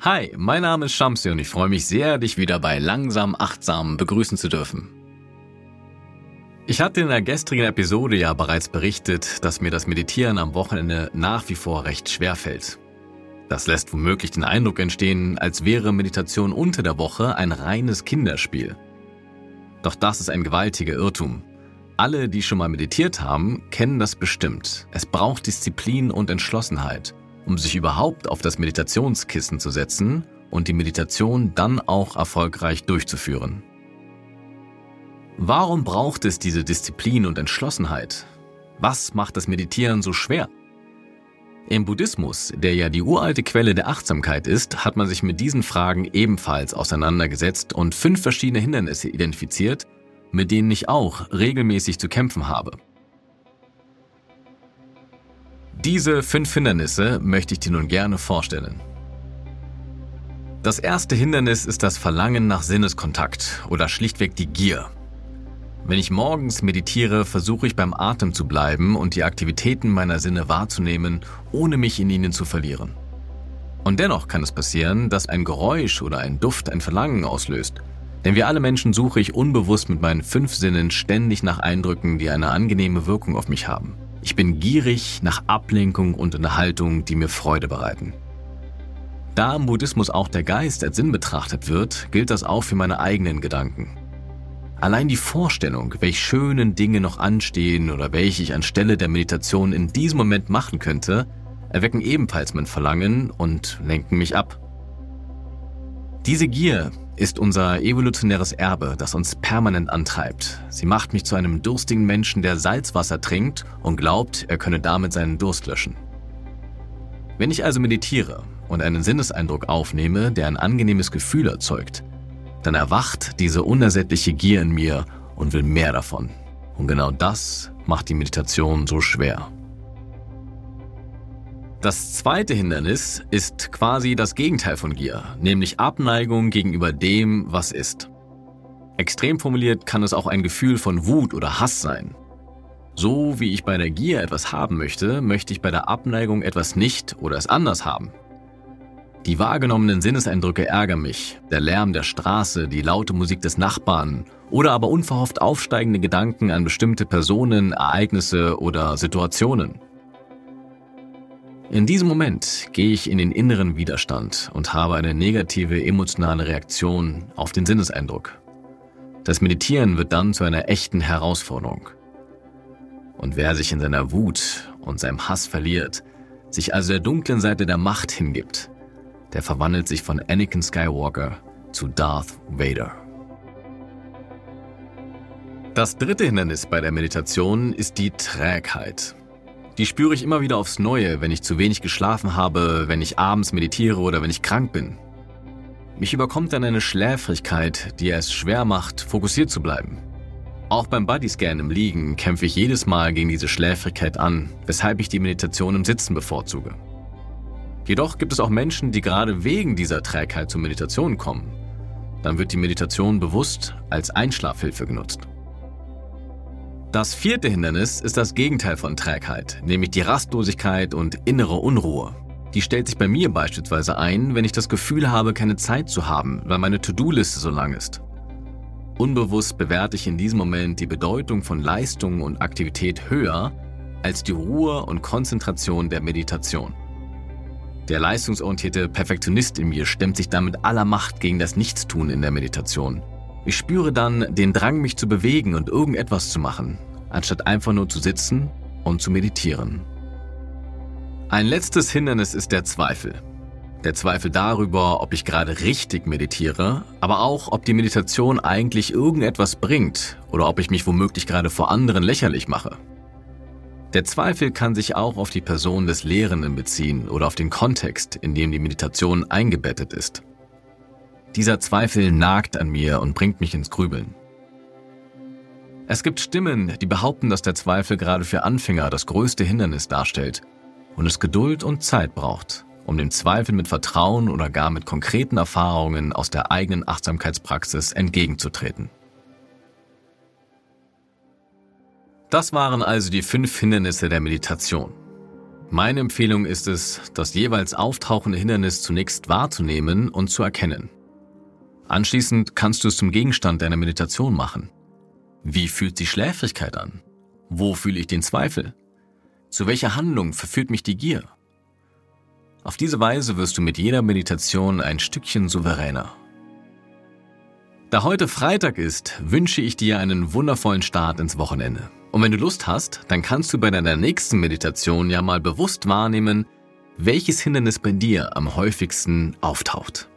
Hi, mein Name ist Shamsi und ich freue mich sehr, dich wieder bei Langsam Achtsam begrüßen zu dürfen. Ich hatte in der gestrigen Episode ja bereits berichtet, dass mir das Meditieren am Wochenende nach wie vor recht schwer fällt. Das lässt womöglich den Eindruck entstehen, als wäre Meditation unter der Woche ein reines Kinderspiel. Doch das ist ein gewaltiger Irrtum. Alle, die schon mal meditiert haben, kennen das bestimmt. Es braucht Disziplin und Entschlossenheit, um sich überhaupt auf das Meditationskissen zu setzen und die Meditation dann auch erfolgreich durchzuführen. Warum braucht es diese Disziplin und Entschlossenheit? Was macht das Meditieren so schwer? Im Buddhismus, der ja die uralte Quelle der Achtsamkeit ist, hat man sich mit diesen Fragen ebenfalls auseinandergesetzt und fünf verschiedene Hindernisse identifiziert, mit denen ich auch regelmäßig zu kämpfen habe. Diese fünf Hindernisse möchte ich dir nun gerne vorstellen. Das erste Hindernis ist das Verlangen nach Sinneskontakt oder schlichtweg die Gier. Wenn ich morgens meditiere, versuche ich beim Atem zu bleiben und die Aktivitäten meiner Sinne wahrzunehmen, ohne mich in ihnen zu verlieren. Und dennoch kann es passieren, dass ein Geräusch oder ein Duft ein Verlangen auslöst. Denn wie alle Menschen suche ich unbewusst mit meinen fünf Sinnen ständig nach Eindrücken, die eine angenehme Wirkung auf mich haben. Ich bin gierig nach Ablenkung und Unterhaltung, die mir Freude bereiten. Da im Buddhismus auch der Geist als Sinn betrachtet wird, gilt das auch für meine eigenen Gedanken. Allein die Vorstellung, welche schönen Dinge noch anstehen oder welche ich anstelle der Meditation in diesem Moment machen könnte, erwecken ebenfalls mein Verlangen und lenken mich ab. Diese Gier ist unser evolutionäres Erbe, das uns permanent antreibt. Sie macht mich zu einem durstigen Menschen, der Salzwasser trinkt und glaubt, er könne damit seinen Durst löschen. Wenn ich also meditiere und einen Sinneseindruck aufnehme, der ein angenehmes Gefühl erzeugt, dann erwacht diese unersättliche Gier in mir und will mehr davon. Und genau das macht die Meditation so schwer. Das zweite Hindernis ist quasi das Gegenteil von Gier, nämlich Abneigung gegenüber dem, was ist. Extrem formuliert kann es auch ein Gefühl von Wut oder Hass sein. So wie ich bei der Gier etwas haben möchte, möchte ich bei der Abneigung etwas nicht oder es anders haben. Die wahrgenommenen Sinneseindrücke ärgern mich. Der Lärm der Straße, die laute Musik des Nachbarn oder aber unverhofft aufsteigende Gedanken an bestimmte Personen, Ereignisse oder Situationen. In diesem Moment gehe ich in den inneren Widerstand und habe eine negative emotionale Reaktion auf den Sinneseindruck. Das Meditieren wird dann zu einer echten Herausforderung. Und wer sich in seiner Wut und seinem Hass verliert, sich also der dunklen Seite der Macht hingibt, der verwandelt sich von Anakin Skywalker zu Darth Vader. Das dritte Hindernis bei der Meditation ist die Trägheit. Die spüre ich immer wieder aufs Neue, wenn ich zu wenig geschlafen habe, wenn ich abends meditiere oder wenn ich krank bin. Mich überkommt dann eine Schläfrigkeit, die es schwer macht, fokussiert zu bleiben. Auch beim Bodyscan im Liegen kämpfe ich jedes Mal gegen diese Schläfrigkeit an, weshalb ich die Meditation im Sitzen bevorzuge. Jedoch gibt es auch Menschen, die gerade wegen dieser Trägheit zur Meditation kommen. Dann wird die Meditation bewusst als Einschlafhilfe genutzt. Das vierte Hindernis ist das Gegenteil von Trägheit, nämlich die Rastlosigkeit und innere Unruhe. Die stellt sich bei mir beispielsweise ein, wenn ich das Gefühl habe, keine Zeit zu haben, weil meine To-Do-Liste so lang ist. Unbewusst bewerte ich in diesem Moment die Bedeutung von Leistung und Aktivität höher als die Ruhe und Konzentration der Meditation. Der leistungsorientierte Perfektionist in mir stemmt sich dann mit aller Macht gegen das Nichtstun in der Meditation. Ich spüre dann den Drang, mich zu bewegen und irgendetwas zu machen, anstatt einfach nur zu sitzen und zu meditieren. Ein letztes Hindernis ist der Zweifel. Der Zweifel darüber, ob ich gerade richtig meditiere, aber auch, ob die Meditation eigentlich irgendetwas bringt oder ob ich mich womöglich gerade vor anderen lächerlich mache. Der Zweifel kann sich auch auf die Person des Lehrenden beziehen oder auf den Kontext, in dem die Meditation eingebettet ist. Dieser Zweifel nagt an mir und bringt mich ins Grübeln. Es gibt Stimmen, die behaupten, dass der Zweifel gerade für Anfänger das größte Hindernis darstellt und es Geduld und Zeit braucht, um dem Zweifel mit Vertrauen oder gar mit konkreten Erfahrungen aus der eigenen Achtsamkeitspraxis entgegenzutreten. Das waren also die fünf Hindernisse der Meditation. Meine Empfehlung ist es, das jeweils auftauchende Hindernis zunächst wahrzunehmen und zu erkennen. Anschließend kannst du es zum Gegenstand deiner Meditation machen. Wie fühlt sich Schläfrigkeit an? Wo fühle ich den Zweifel? Zu welcher Handlung verführt mich die Gier? Auf diese Weise wirst du mit jeder Meditation ein Stückchen souveräner. Da heute Freitag ist, wünsche ich dir einen wundervollen Start ins Wochenende. Und wenn du Lust hast, dann kannst du bei deiner nächsten Meditation ja mal bewusst wahrnehmen, welches Hindernis bei dir am häufigsten auftaucht.